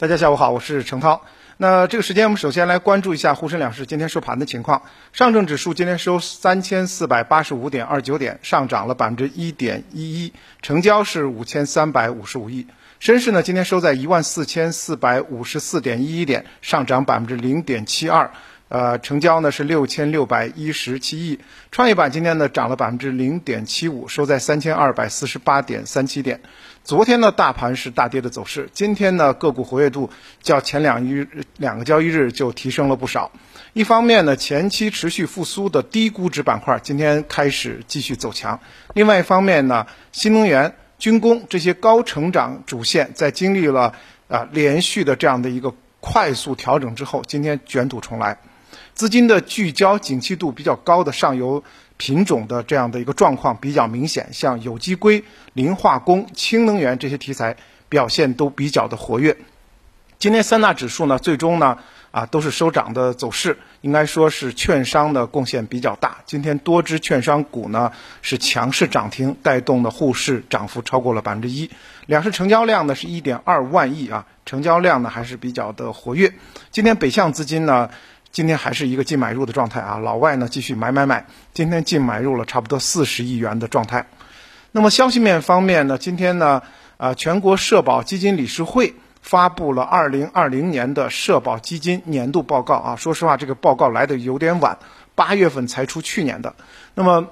大家下午好，我是程涛。那这个时间，我们首先来关注一下沪深两市今天收盘的情况。上证指数今天收三千四百八十五点二九点，上涨了百分之一点一一，成交是五千三百五十五亿。深市呢，今天收在一万四千四百五十四点一一点，上涨百分之零点七二。呃，成交呢是六千六百一十七亿，创业板今天呢涨了百分之零点七五，收在三千二百四十八点三七点。昨天呢大盘是大跌的走势，今天呢个股活跃度较前两一日两个交易日就提升了不少。一方面呢，前期持续复苏的低估值板块今天开始继续走强；另外一方面呢，新能源、军工这些高成长主线在经历了啊连续的这样的一个快速调整之后，今天卷土重来。资金的聚焦、景气度比较高的上游品种的这样的一个状况比较明显，像有机硅、磷化工、氢能源这些题材表现都比较的活跃。今天三大指数呢，最终呢啊都是收涨的走势，应该说是券商的贡献比较大。今天多只券商股呢是强势涨停，带动的沪市涨幅超过了百分之一。两市成交量呢是一点二万亿啊，成交量呢还是比较的活跃。今天北向资金呢。今天还是一个净买入的状态啊，老外呢继续买买买，今天净买入了差不多四十亿元的状态。那么消息面方面呢，今天呢，啊，全国社保基金理事会发布了二零二零年的社保基金年度报告啊。说实话，这个报告来的有点晚，八月份才出去年的。那么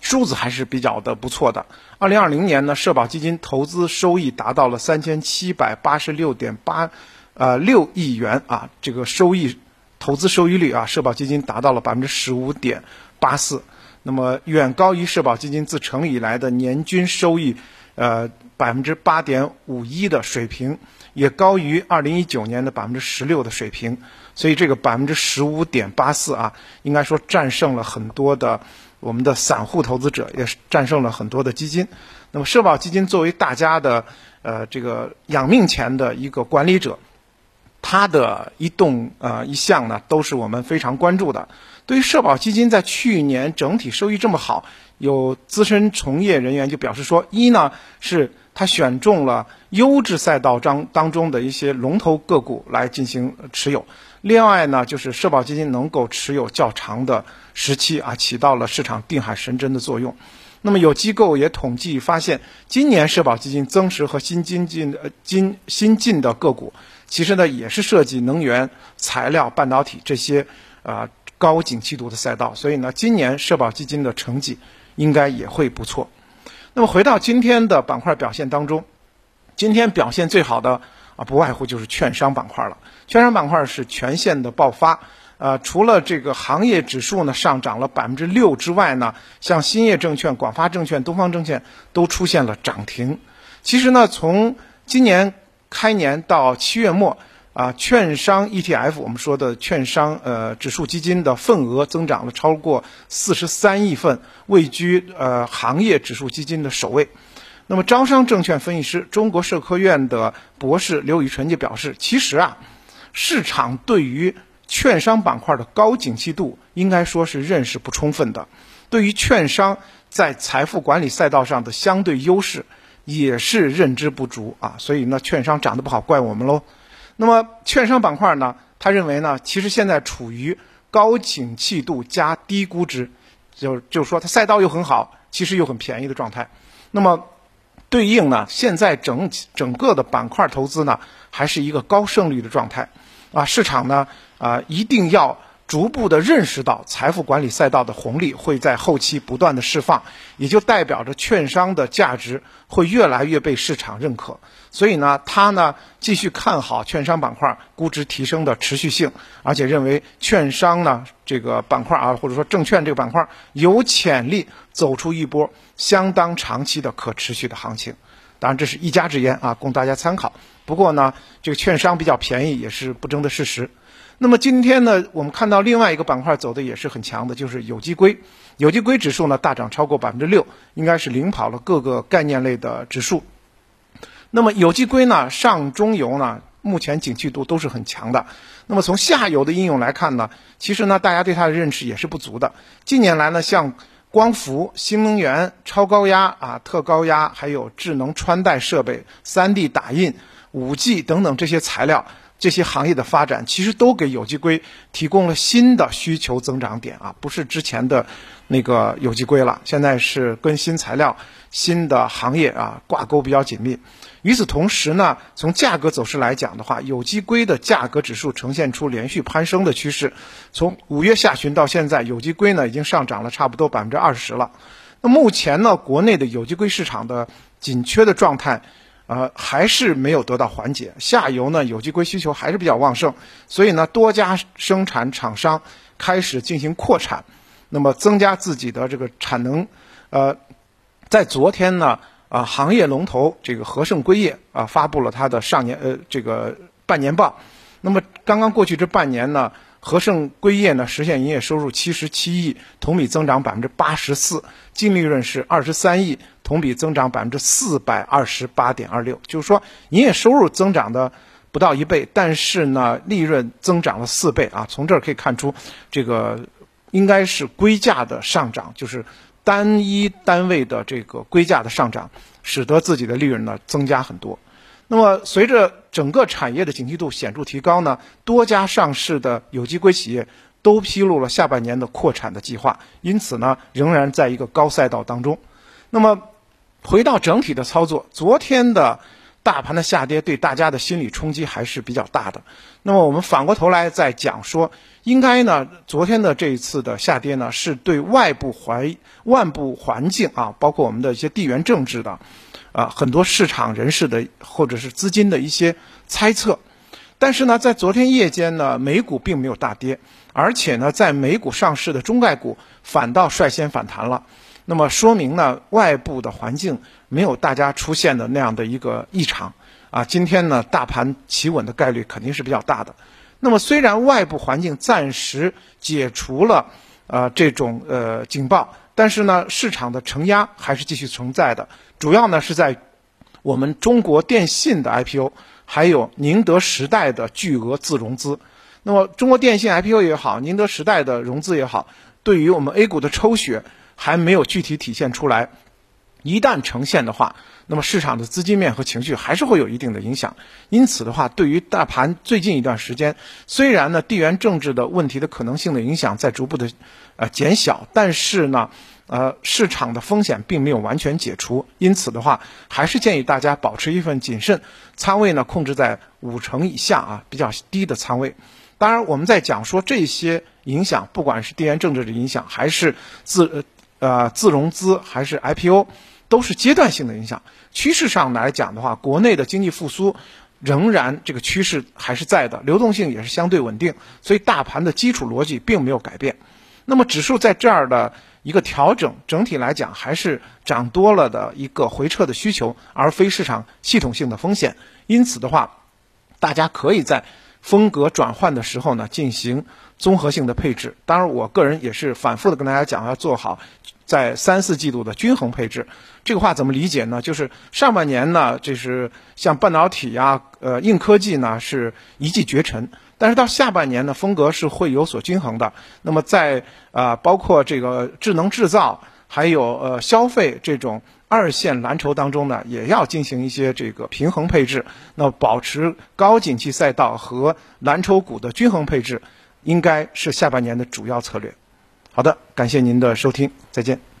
数字还是比较的不错的。二零二零年呢，社保基金投资收益达到了三千七百八十六点八呃六亿元啊，这个收益。投资收益率啊，社保基金达到了百分之十五点八四，那么远高于社保基金自成立以来的年均收益，呃百分之八点五一的水平，也高于二零一九年的百分之十六的水平。所以这个百分之十五点八四啊，应该说战胜了很多的我们的散户投资者，也是战胜了很多的基金。那么社保基金作为大家的呃这个养命钱的一个管理者。它的一动呃一项呢，都是我们非常关注的。对于社保基金在去年整体收益这么好，有资深从业人员就表示说：一呢是他选中了优质赛道当当中的一些龙头个股来进行持有；另外呢，就是社保基金能够持有较长的时期啊，起到了市场定海神针的作用。那么有机构也统计发现，今年社保基金增持和新进进呃新新进的个股。其实呢，也是涉及能源、材料、半导体这些啊高景气度的赛道，所以呢，今年社保基金的成绩应该也会不错。那么回到今天的板块表现当中，今天表现最好的啊，不外乎就是券商板块了。券商板块是全线的爆发，呃，除了这个行业指数呢上涨了百分之六之外呢，像兴业证券、广发证券、东方证券都出现了涨停。其实呢，从今年。开年到七月末，啊，券商 ETF 我们说的券商呃指数基金的份额增长了超过四十三亿份，位居呃行业指数基金的首位。那么招商证券分析师、中国社科院的博士刘宇纯就表示，其实啊，市场对于券商板块的高景气度应该说是认识不充分的，对于券商在财富管理赛道上的相对优势。也是认知不足啊，所以呢，券商涨得不好，怪我们喽。那么，券商板块呢，他认为呢，其实现在处于高景气度加低估值，就就是说它赛道又很好，其实又很便宜的状态。那么，对应呢，现在整整个的板块投资呢，还是一个高胜率的状态啊。市场呢，啊，一定要。逐步的认识到财富管理赛道的红利会在后期不断的释放，也就代表着券商的价值会越来越被市场认可。所以呢，他呢继续看好券商板块估值提升的持续性，而且认为券商呢这个板块啊，或者说证券这个板块有潜力走出一波相当长期的可持续的行情。当然，这是一家之言啊，供大家参考。不过呢，这个券商比较便宜也是不争的事实。那么今天呢，我们看到另外一个板块走的也是很强的，就是有机硅。有机硅指数呢大涨超过百分之六，应该是领跑了各个概念类的指数。那么有机硅呢，上中游呢，目前景气度都是很强的。那么从下游的应用来看呢，其实呢，大家对它的认识也是不足的。近年来呢，像光伏、新能源、超高压啊、特高压，还有智能穿戴设备、3D 打印。五 G 等等这些材料。这些行业的发展其实都给有机硅提供了新的需求增长点啊，不是之前的那个有机硅了，现在是跟新材料、新的行业啊挂钩比较紧密。与此同时呢，从价格走势来讲的话，有机硅的价格指数呈现出连续攀升的趋势。从五月下旬到现在，有机硅呢已经上涨了差不多百分之二十了。那目前呢，国内的有机硅市场的紧缺的状态。呃，还是没有得到缓解。下游呢，有机硅需求还是比较旺盛，所以呢，多家生产厂商开始进行扩产，那么增加自己的这个产能。呃，在昨天呢，啊，行业龙头这个和盛硅业啊，发布了它的上年呃这个半年报。那么刚刚过去这半年呢。和盛硅业呢实现营业收入七十七亿，同比增长百分之八十四，净利润是二十三亿，同比增长百分之四百二十八点二六。就是说，营业收入增长的不到一倍，但是呢，利润增长了四倍啊！从这儿可以看出，这个应该是硅价的上涨，就是单一单位的这个硅价的上涨，使得自己的利润呢增加很多。那么，随着整个产业的景气度显著提高呢，多家上市的有机硅企业都披露了下半年的扩产的计划，因此呢，仍然在一个高赛道当中。那么，回到整体的操作，昨天的大盘的下跌对大家的心理冲击还是比较大的。那么，我们反过头来再讲说，应该呢，昨天的这一次的下跌呢，是对外部环外部环境啊，包括我们的一些地缘政治的。啊，很多市场人士的或者是资金的一些猜测，但是呢，在昨天夜间呢，美股并没有大跌，而且呢，在美股上市的中概股反倒率先反弹了。那么说明呢，外部的环境没有大家出现的那样的一个异常啊。今天呢，大盘企稳的概率肯定是比较大的。那么虽然外部环境暂时解除了呃这种呃警报。但是呢，市场的承压还是继续存在的，主要呢是在我们中国电信的 IPO，还有宁德时代的巨额自融资。那么中国电信 IPO 也好，宁德时代的融资也好，对于我们 A 股的抽血还没有具体体现出来。一旦呈现的话，那么市场的资金面和情绪还是会有一定的影响。因此的话，对于大盘最近一段时间，虽然呢地缘政治的问题的可能性的影响在逐步的呃减小，但是呢，呃市场的风险并没有完全解除。因此的话，还是建议大家保持一份谨慎，仓位呢控制在五成以下啊，比较低的仓位。当然，我们在讲说这些影响，不管是地缘政治的影响，还是自呃自融资，还是 IPO。都是阶段性的影响，趋势上来讲的话，国内的经济复苏仍然这个趋势还是在的，流动性也是相对稳定，所以大盘的基础逻辑并没有改变。那么指数在这儿的一个调整，整体来讲还是涨多了的一个回撤的需求，而非市场系统性的风险。因此的话，大家可以在风格转换的时候呢进行综合性的配置。当然，我个人也是反复的跟大家讲，要做好。在三四季度的均衡配置，这个话怎么理解呢？就是上半年呢，这是像半导体呀、呃硬科技呢是一骑绝尘，但是到下半年呢，风格是会有所均衡的。那么在啊，包括这个智能制造，还有呃消费这种二线蓝筹当中呢，也要进行一些这个平衡配置。那保持高景气赛道和蓝筹股的均衡配置，应该是下半年的主要策略。好的，感谢您的收听，再见。